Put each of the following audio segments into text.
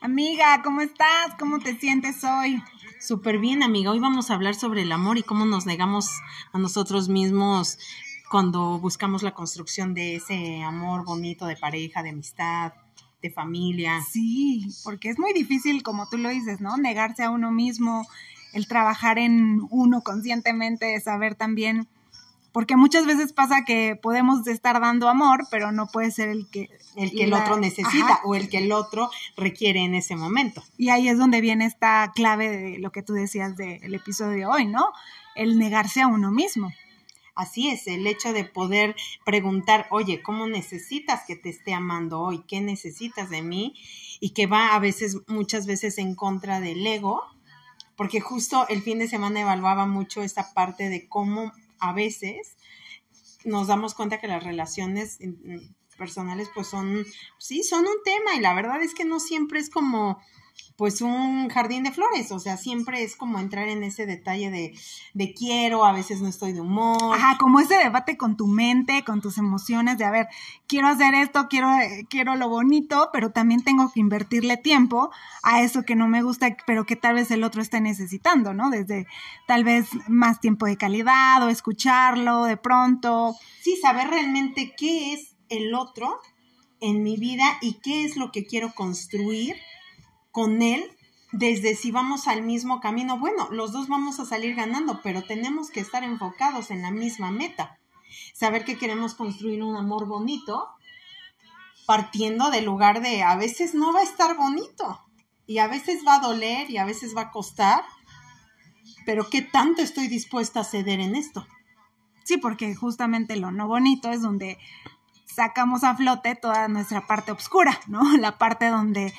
Amiga, ¿cómo estás? ¿Cómo te sientes hoy? Súper bien, amiga. Hoy vamos a hablar sobre el amor y cómo nos negamos a nosotros mismos cuando buscamos la construcción de ese amor bonito de pareja, de amistad, de familia. Sí, porque es muy difícil, como tú lo dices, ¿no? Negarse a uno mismo, el trabajar en uno conscientemente, saber también porque muchas veces pasa que podemos estar dando amor, pero no puede ser el que el que el otro necesita o el que el otro requiere en ese momento. Y ahí es donde viene esta clave de lo que tú decías del episodio de hoy, ¿no? El negarse a uno mismo. Así es, el hecho de poder preguntar, oye, ¿cómo necesitas que te esté amando hoy? ¿Qué necesitas de mí? Y que va a veces, muchas veces en contra del ego, porque justo el fin de semana evaluaba mucho esta parte de cómo a veces nos damos cuenta que las relaciones personales pues son, sí, son un tema y la verdad es que no siempre es como pues un jardín de flores, o sea, siempre es como entrar en ese detalle de, de quiero, a veces no estoy de humor. Ajá, como ese debate con tu mente, con tus emociones, de a ver, quiero hacer esto, quiero, quiero lo bonito, pero también tengo que invertirle tiempo a eso que no me gusta, pero que tal vez el otro esté necesitando, ¿no? Desde tal vez más tiempo de calidad o escucharlo de pronto. Sí, saber realmente qué es el otro en mi vida y qué es lo que quiero construir con él desde si vamos al mismo camino. Bueno, los dos vamos a salir ganando, pero tenemos que estar enfocados en la misma meta. Saber que queremos construir un amor bonito partiendo del lugar de a veces no va a estar bonito y a veces va a doler y a veces va a costar, pero ¿qué tanto estoy dispuesta a ceder en esto? Sí, porque justamente lo no bonito es donde sacamos a flote toda nuestra parte oscura, ¿no? La parte donde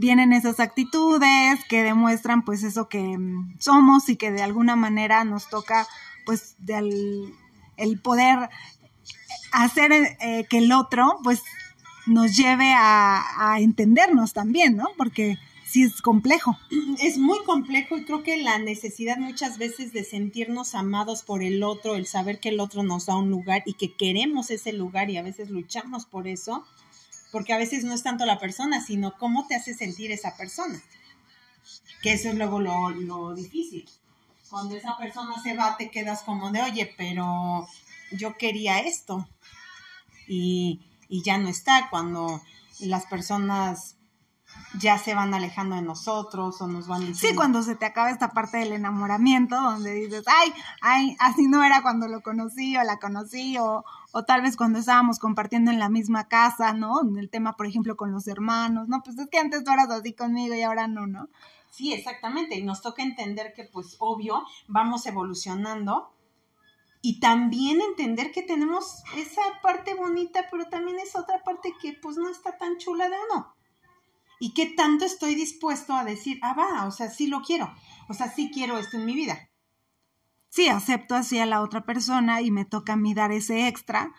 vienen esas actitudes que demuestran pues eso que mm, somos y que de alguna manera nos toca pues del, el poder hacer eh, que el otro pues nos lleve a, a, entendernos también, ¿no? Porque sí es complejo. Es muy complejo y creo que la necesidad muchas veces de sentirnos amados por el otro, el saber que el otro nos da un lugar y que queremos ese lugar y a veces luchamos por eso, porque a veces no es tanto la persona, sino cómo te hace sentir esa persona. Que eso es luego lo, difícil. Cuando esa persona se va, te quedas como de, oye, pero yo quería esto. Y, y ya no está. Cuando las personas ya se van alejando de nosotros o nos van diciendo... Sí, cuando se te acaba esta parte del enamoramiento, donde dices, ay, ay, así no era cuando lo conocí o la conocí, o, o tal vez cuando estábamos compartiendo en la misma casa, ¿no? En el tema, por ejemplo, con los hermanos, ¿no? Pues es que antes tú eras así conmigo y ahora no, ¿no? Sí, exactamente, y nos toca entender que, pues, obvio, vamos evolucionando y también entender que tenemos esa parte bonita, pero también es otra parte que, pues, no está tan chula de uno y qué tanto estoy dispuesto a decir, ah, va, o sea, sí lo quiero, o sea, sí quiero esto en mi vida. Sí, acepto así a la otra persona y me toca a mí dar ese extra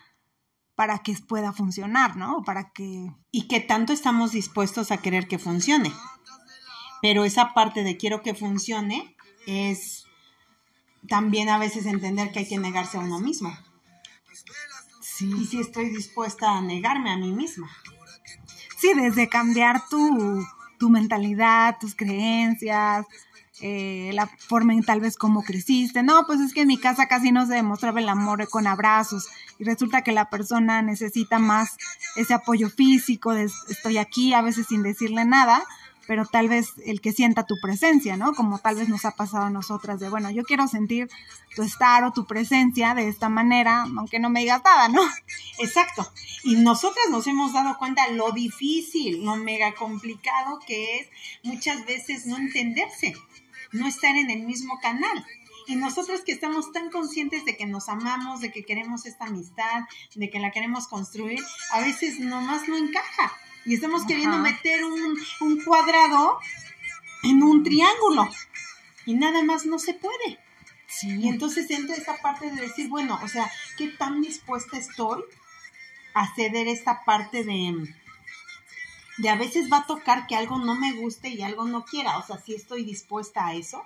para que pueda funcionar, ¿no? Para que... Y qué tanto estamos dispuestos a querer que funcione. Pero esa parte de quiero que funcione es también a veces entender que hay que negarse a uno mismo. Sí. Y si estoy dispuesta a negarme a mí misma sí, desde cambiar tu, mentalidad, tus creencias, eh, la forma en tal vez cómo creciste. No, pues es que en mi casa casi no se demostraba el amor con abrazos y resulta que la persona necesita más ese apoyo físico, estoy aquí a veces sin decirle nada pero tal vez el que sienta tu presencia, ¿no? Como tal vez nos ha pasado a nosotras de, bueno, yo quiero sentir tu estar o tu presencia de esta manera, aunque no me digas nada, ¿no? Exacto. Y nosotras nos hemos dado cuenta lo difícil, lo mega complicado que es muchas veces no entenderse, no estar en el mismo canal. Y nosotros que estamos tan conscientes de que nos amamos, de que queremos esta amistad, de que la queremos construir, a veces nomás no encaja y estamos queriendo meter un, un cuadrado en un triángulo y nada más no se puede. Sí. Y entonces entra esta parte de decir, bueno, o sea, ¿qué tan dispuesta estoy a ceder esta parte de, de a veces va a tocar que algo no me guste y algo no quiera? O sea, si estoy dispuesta a eso.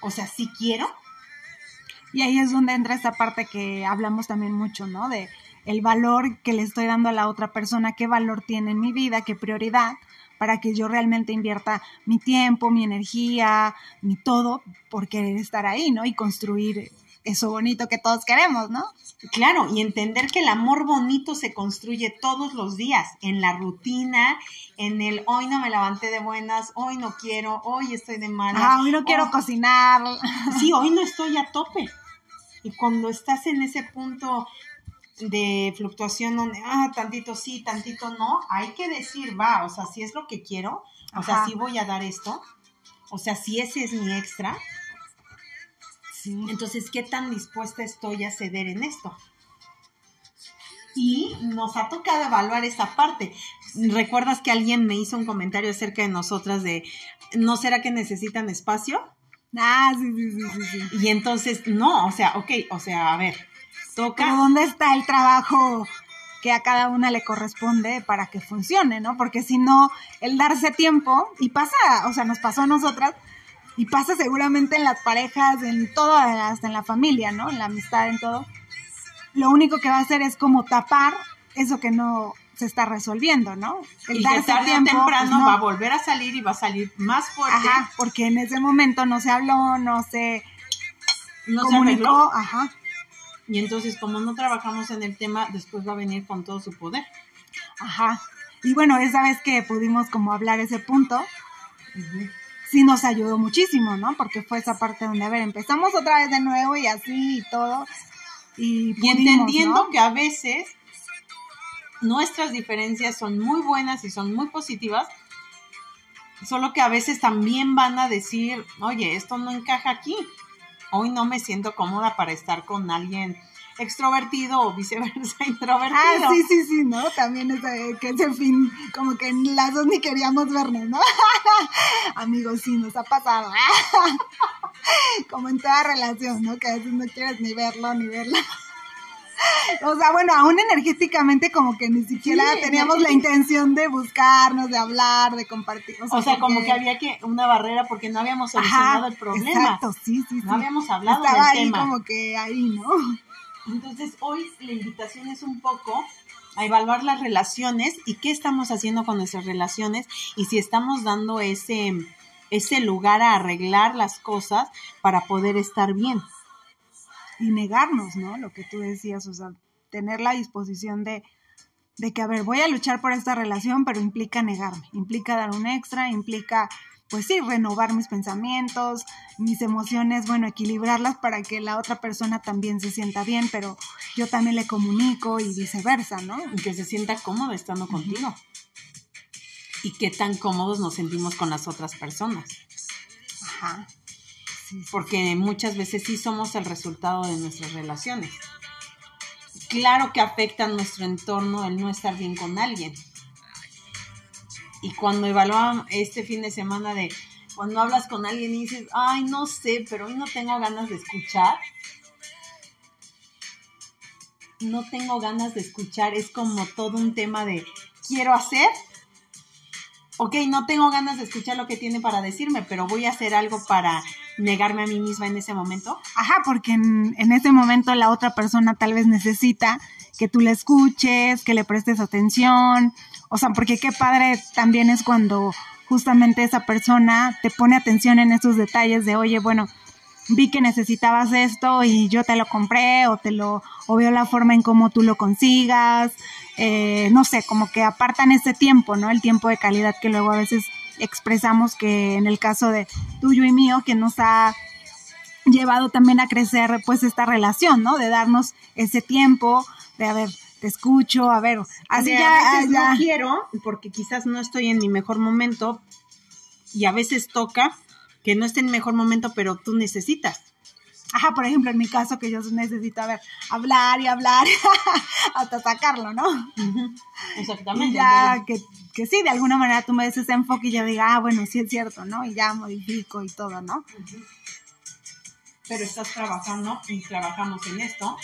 O sea, si quiero. Y ahí es donde entra esta parte que hablamos también mucho, ¿no? De el valor que le estoy dando a la otra persona, qué valor tiene en mi vida, qué prioridad, para que yo realmente invierta mi tiempo, mi energía, mi todo por querer estar ahí, ¿no? Y construir eso bonito que todos queremos, ¿no? Claro, y entender que el amor bonito se construye todos los días, en la rutina, en el hoy no me levanté de buenas, hoy no quiero, hoy estoy de malas. Ah, hoy no quiero cocinar. Sí, hoy no estoy a tope. Y cuando estás en ese punto de fluctuación donde, ah, tantito sí, tantito no, hay que decir, va, o sea, si es lo que quiero, o sea, si voy a dar esto, o sea, si ese es mi extra, entonces, ¿qué tan dispuesta estoy a ceder en esto? Y nos ha tocado evaluar esa parte. ¿Recuerdas que alguien me hizo un comentario acerca de nosotras de, ¿no será que necesitan espacio? Ah, sí, sí, sí, sí. Y entonces, no, o sea, ok, o sea, a ver, toca. Pero ¿dónde está el trabajo que a cada una le corresponde para que funcione, no? Porque si no, el darse tiempo, y pasa, o sea, nos pasó a nosotras, y pasa seguramente en las parejas, en todo, hasta en la familia, ¿no? En la amistad, en todo. Lo único que va a hacer es como tapar eso que no se está resolviendo, ¿no? El y darse tarde tiempo, temprano pues, va a volver a salir y va a salir más fuerte. Ajá, porque en ese momento no se habló, no se no comunicó, ajá. Y entonces, como no trabajamos en el tema, después va a venir con todo su poder. Ajá. Y bueno, esa vez que pudimos como hablar ese punto, sí nos ayudó muchísimo, ¿no? Porque fue esa parte donde, a ver, empezamos otra vez de nuevo y así y todo. Y, entendiendo que a veces nuestras diferencias son muy buenas y son muy positivas, solo que a veces también van a decir, oye, esto no encaja aquí. Hoy no me siento cómoda para estar con alguien extrovertido o viceversa introvertido. Ah, sí, sí, sí, ¿no? También ese, que ese fin, como que las dos ni queríamos vernos, ¿no? Amigos, sí, nos ha pasado. como en toda relación, ¿no? Que a veces no quieres ni verlo ni verla. O sea, bueno, aún energéticamente como que ni siquiera teníamos la intención de buscarnos, de hablar, de compartir. O sea, como que había que una barrera porque no habíamos solucionado el problema. Exacto, sí, sí, sí. No habíamos hablado Estaba del ahí como que ahí, ¿no? Entonces, hoy la invitación es un poco a evaluar las relaciones y qué estamos haciendo con nuestras relaciones y si estamos dando ese, ese lugar a arreglar las cosas para poder estar bien. Y negarnos, ¿no? Lo que tú decías, o sea, tener la disposición de, de que, a ver, voy a luchar por esta relación, pero implica negarme, implica dar un extra, implica pues sí, renovar mis pensamientos, mis emociones, bueno, equilibrarlas para que la otra persona también se sienta bien, pero yo también le comunico y viceversa, ¿no? Y que se sienta cómodo estando contigo. Y qué tan cómodos nos sentimos con las otras personas. Ajá. Porque muchas veces sí somos el resultado de nuestras relaciones. Claro que afecta nuestro entorno el no estar bien con alguien y cuando evaluaban este fin de semana de cuando hablas con alguien y dices, ay, no sé, pero hoy no tengo ganas de escuchar. No tengo ganas de escuchar, es como todo un tema de quiero hacer. Ok, no tengo ganas de escuchar lo que tiene para decirme, pero voy a hacer algo para negarme a mí misma en ese momento. Ajá, porque en, en ese momento la otra persona tal vez necesita que tú le escuches, que le prestes atención, o sea, porque qué padre también es cuando justamente esa persona te pone atención en esos detalles de, oye, bueno, vi que necesitabas esto y yo te lo compré o te lo, o veo la forma en cómo tú lo consigas, eh, no sé, como que apartan ese tiempo, ¿no? El tiempo de calidad que luego a veces expresamos que en el caso de tuyo y mío, que nos ha llevado también a crecer pues esta relación, ¿no? De darnos ese tiempo, de haber te escucho, a ver, así ya, ya. No quiero, porque quizás no estoy en mi mejor momento, y a veces toca que no esté en mi mejor momento, pero tú necesitas. Ajá, por ejemplo, en mi caso que yo necesito, a ver, hablar y hablar hasta sacarlo, ¿no? Exactamente. Y ya que, que, sí, de alguna manera tú me des ese enfoque y yo diga, ah, bueno, sí es cierto, ¿no? Y ya modifico y todo, ¿no? Pero estás trabajando y trabajamos en esto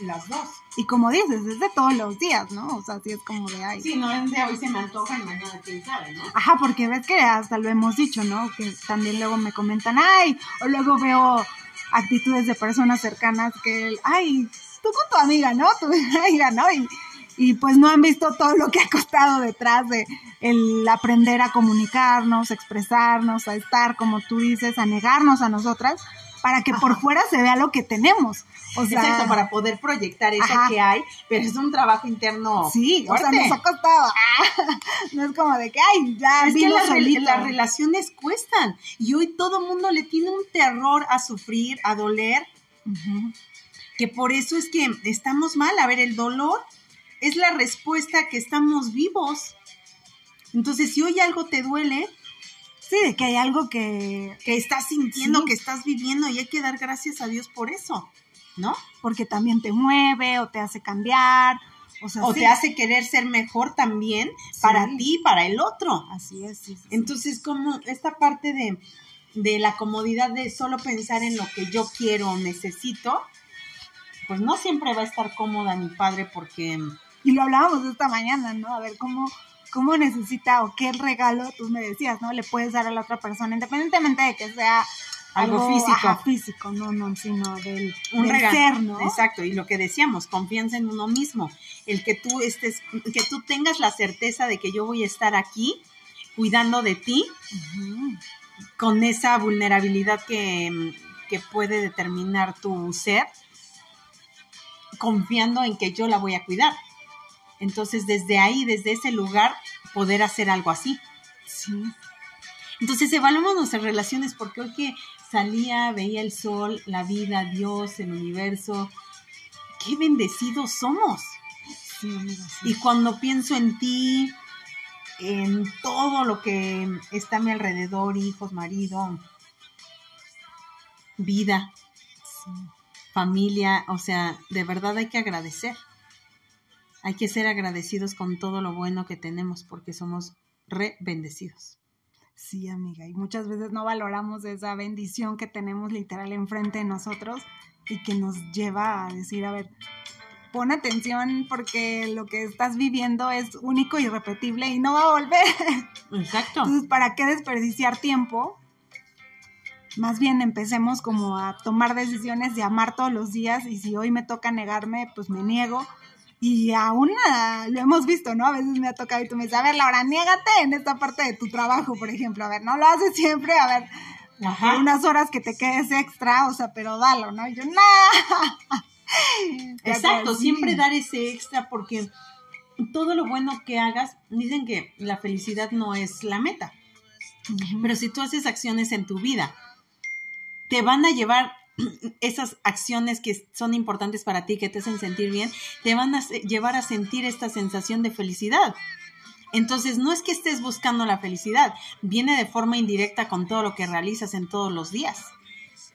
las dos. Y como dices, es de todos los días, ¿no? O sea, sí es como de ahí. Sí, no es de hoy se me antoja y mañana quién sabe, ¿no? Ajá, porque ves que hasta lo hemos dicho, ¿no? Que también luego me comentan, ay, o luego veo actitudes de personas cercanas que, ay, tú con tu amiga, ¿no? Tu amiga, ¿no? Y, y pues no han visto todo lo que ha costado detrás de el aprender a comunicarnos, a expresarnos, a estar, como tú dices, a negarnos a nosotras para que por fuera se vea lo que tenemos. O sea, Exacto, para poder proyectar eso que hay, pero es un trabajo interno. Sí, o sea, nos ha costado. no es como de que, ay, ya, es que las, las relaciones cuestan. Y hoy todo mundo le tiene un terror a sufrir, a doler. Que por eso es que estamos mal. A ver, el dolor es la respuesta que estamos vivos. Entonces, si hoy algo te duele, Sí, de que hay algo que... Que estás sintiendo, que estás viviendo y hay que dar gracias a Dios por eso, ¿no? Porque también te mueve o te hace cambiar. O, te hace querer ser mejor también para ti y para el otro. Así es. Entonces, como esta parte de, de la comodidad de solo pensar en lo que yo quiero o necesito, pues no siempre va a estar cómoda mi padre porque... Y lo hablábamos esta mañana, ¿no? A ver cómo cómo necesita o qué regalo, tú me decías, ¿no? Le puedes dar a la otra persona, independientemente de que sea algo, físico. físico, no, no, sino del, un regalo, ¿no? Exacto, y lo que decíamos, confianza en uno mismo, el que tú estés, que tú tengas la certeza de que yo voy a estar aquí cuidando de ti, con esa vulnerabilidad que, que puede determinar tu ser, confiando en que yo la voy a cuidar. Entonces, desde ahí, desde ese lugar, poder hacer algo así. Sí. Entonces, evaluamos nuestras relaciones porque hoy que salía, veía el sol, la vida, Dios, el universo, qué bendecidos somos. Sí, Y cuando pienso en ti, en todo lo que está a mi alrededor, hijos, marido, vida, familia, o sea, de verdad hay que agradecer hay que ser agradecidos con todo lo bueno que tenemos porque somos re bendecidos. Sí, amiga, y muchas veces no valoramos esa bendición que tenemos literal enfrente de nosotros y que nos lleva a decir, a ver, pon atención porque lo que estás viviendo es único y repetible y no va a volver. Exacto. Entonces, ¿para qué desperdiciar tiempo? Más bien empecemos como a tomar decisiones de amar todos los días y si hoy me toca negarme, pues me niego y aún lo hemos visto, ¿no? A veces me ha tocado y tú me dices, a ver, Laura, niégate en esta parte de tu trabajo, por ejemplo. A ver, no lo haces siempre, a ver, unas horas que te quedes extra, o sea, pero dalo, ¿no? Y yo, no. Exacto, siempre dar ese extra porque todo lo bueno que hagas, dicen que la felicidad no es la meta. Pero si tú haces acciones en tu vida, te van a llevar esas acciones que son importantes para ti, que te hacen sentir bien, te van a llevar a sentir esta sensación de felicidad. Entonces, no es que estés buscando la felicidad, viene de forma indirecta con todo lo que realizas en todos los días.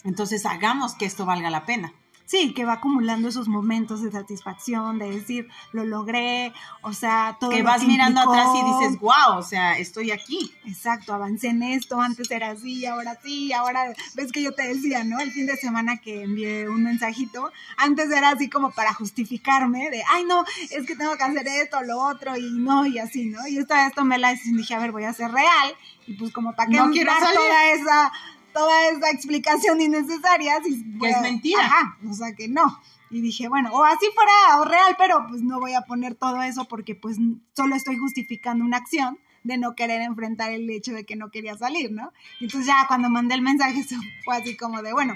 Entonces, hagamos que esto valga la pena sí, que va acumulando esos momentos de satisfacción, de decir, lo logré, o sea, todo. Que vas mirando atrás y dices, wow, o sea, estoy aquí. Exacto, avancé en esto, antes era así, ahora sí, ahora, ves que yo te decía, ¿no? El fin de semana que envié un mensajito, antes era así como para justificarme, de, ay, no, es que tengo que hacer esto, lo otro, y no, y así, ¿no? Y esta vez tomé la decisión, dije, a ver, voy a ser real, y pues como para qué no quiero toda esa toda esa explicación innecesaria. Si es mentira. Ajá, o sea que no. Y dije, bueno, o así fuera o real, pero pues no voy a poner todo eso porque pues solo estoy justificando una acción de no querer enfrentar el hecho de que no quería salir, ¿no? entonces ya cuando mandé el mensaje fue así como de, bueno,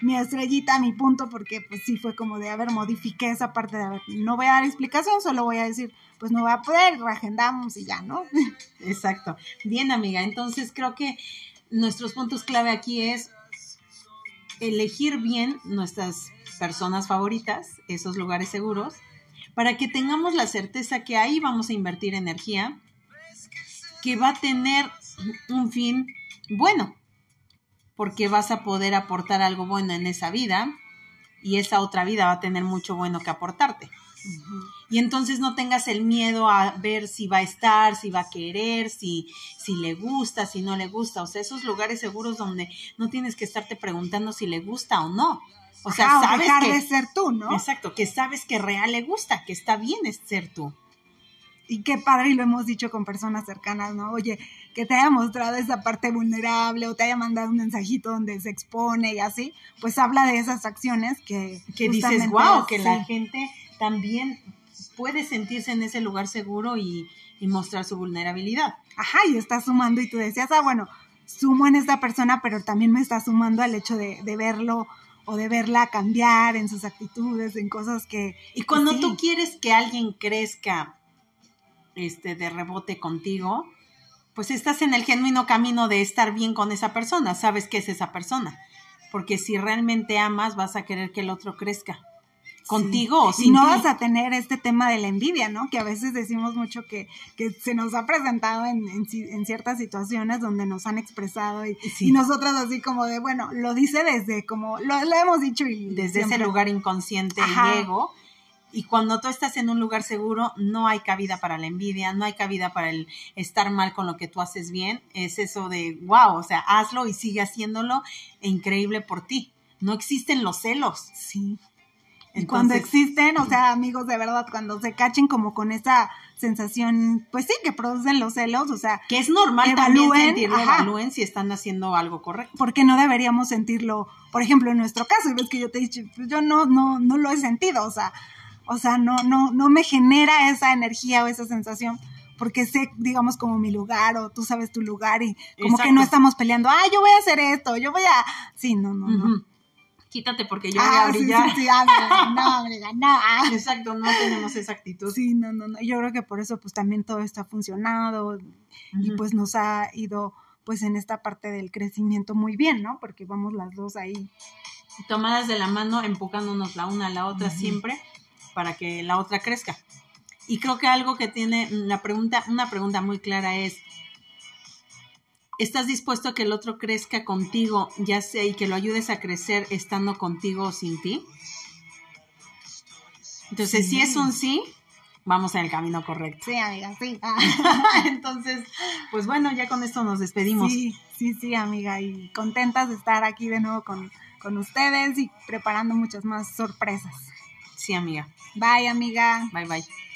mi estrellita, mi punto, porque pues sí fue como de, a ver, modifiqué esa parte de, a ver, no voy a dar explicación, solo voy a decir, pues no va a poder, reagendamos y ya, ¿no? Exacto. Bien, amiga, entonces creo que nuestros puntos clave aquí es elegir bien nuestras personas favoritas, esos lugares seguros, para que tengamos la certeza que ahí vamos a invertir energía, que va a tener un fin bueno, porque vas a poder aportar algo bueno en esa vida y esa otra vida va a tener mucho bueno que aportarte. Y entonces no tengas el miedo a ver si va a estar, si va a querer, si, si le gusta, si no le gusta. O sea, esos lugares seguros donde no tienes que estarte preguntando si le gusta o no. O sea, sabes dejar que, de ser tú, ¿no? Exacto, que sabes que real le gusta, que está bien ser tú. y qué padre, y lo hemos dicho con personas cercanas, ¿no? Oye, que te haya mostrado esa parte vulnerable o te haya mandado un mensajito donde se expone y así, pues habla de esas acciones que... Que dices, wow, que sí. la gente también puede sentirse en ese lugar seguro y, y mostrar su vulnerabilidad. Ajá, y está sumando y tú decías, ah, bueno, sumo en esta persona, pero también me está sumando al hecho de, de verlo o de verla cambiar en sus actitudes, en cosas que... Y cuando sí. tú quieres que alguien crezca este, de rebote contigo, pues estás en el genuino camino de estar bien con esa persona, sabes qué es esa persona. Porque si realmente amas, vas a querer que el otro crezca. Contigo o y sin no ti. vas a tener este tema de la envidia, ¿no? Que a veces decimos mucho que, que se nos ha presentado en, en, en ciertas situaciones donde nos han expresado y, Sí. y nosotras así como de, bueno, lo dice desde como, lo, lo hemos dicho y desde siempre- ese lugar inconsciente Ajá. y ego. Y cuando tú estás en un lugar seguro, no hay cabida para la envidia, no hay cabida para el estar mal con lo que tú haces bien. Es eso de, wow, o sea, hazlo y sigue haciéndolo, e increíble por ti. No existen los celos. Sí. Y cuando Entonces, existen, o sea, amigos, de verdad, cuando se cachen como con esa sensación, pues sí, que producen los celos, o sea, que es normal evalúen, también sentirlo, ajá. evalúen si están haciendo algo correcto. ¿por qué no deberíamos sentirlo? Por ejemplo, en nuestro caso, y ves que yo te he dicho, pues yo no, no, no lo he sentido, o sea, o sea, no, no, no me genera esa energía o esa sensación porque sé, digamos, como mi lugar o tú sabes tu lugar y como que no estamos peleando, ah, yo voy a hacer esto, yo voy a... Sí, no, no, no. Quítate porque yo voy Ah, a sí, brillar. sí, sí, ah, no, amiga, no. ah. Exacto, no tenemos esa actitud. Sí, no, no, no. Yo creo que por eso pues también todo esto ha funcionado y pues nos ha ido pues en esta parte del crecimiento muy bien, ¿no? Porque vamos las dos ahí. tomadas de la mano, empujándonos la una a la otra siempre para que la otra crezca. Y creo que algo que tiene la pregunta, una pregunta muy clara es, ¿estás dispuesto a que el otro crezca contigo, ya sea, y que lo ayudes a crecer estando contigo o sin ti? Entonces, Sí. si es un sí, vamos en el camino correcto. Sí, amiga, sí. Ah. Entonces, pues bueno, ya con esto nos despedimos. Sí, sí, sí, amiga. Y contentas de estar aquí de nuevo con, con ustedes y preparando muchas más sorpresas. sí, amiga. Bye, amiga. Bye, bye.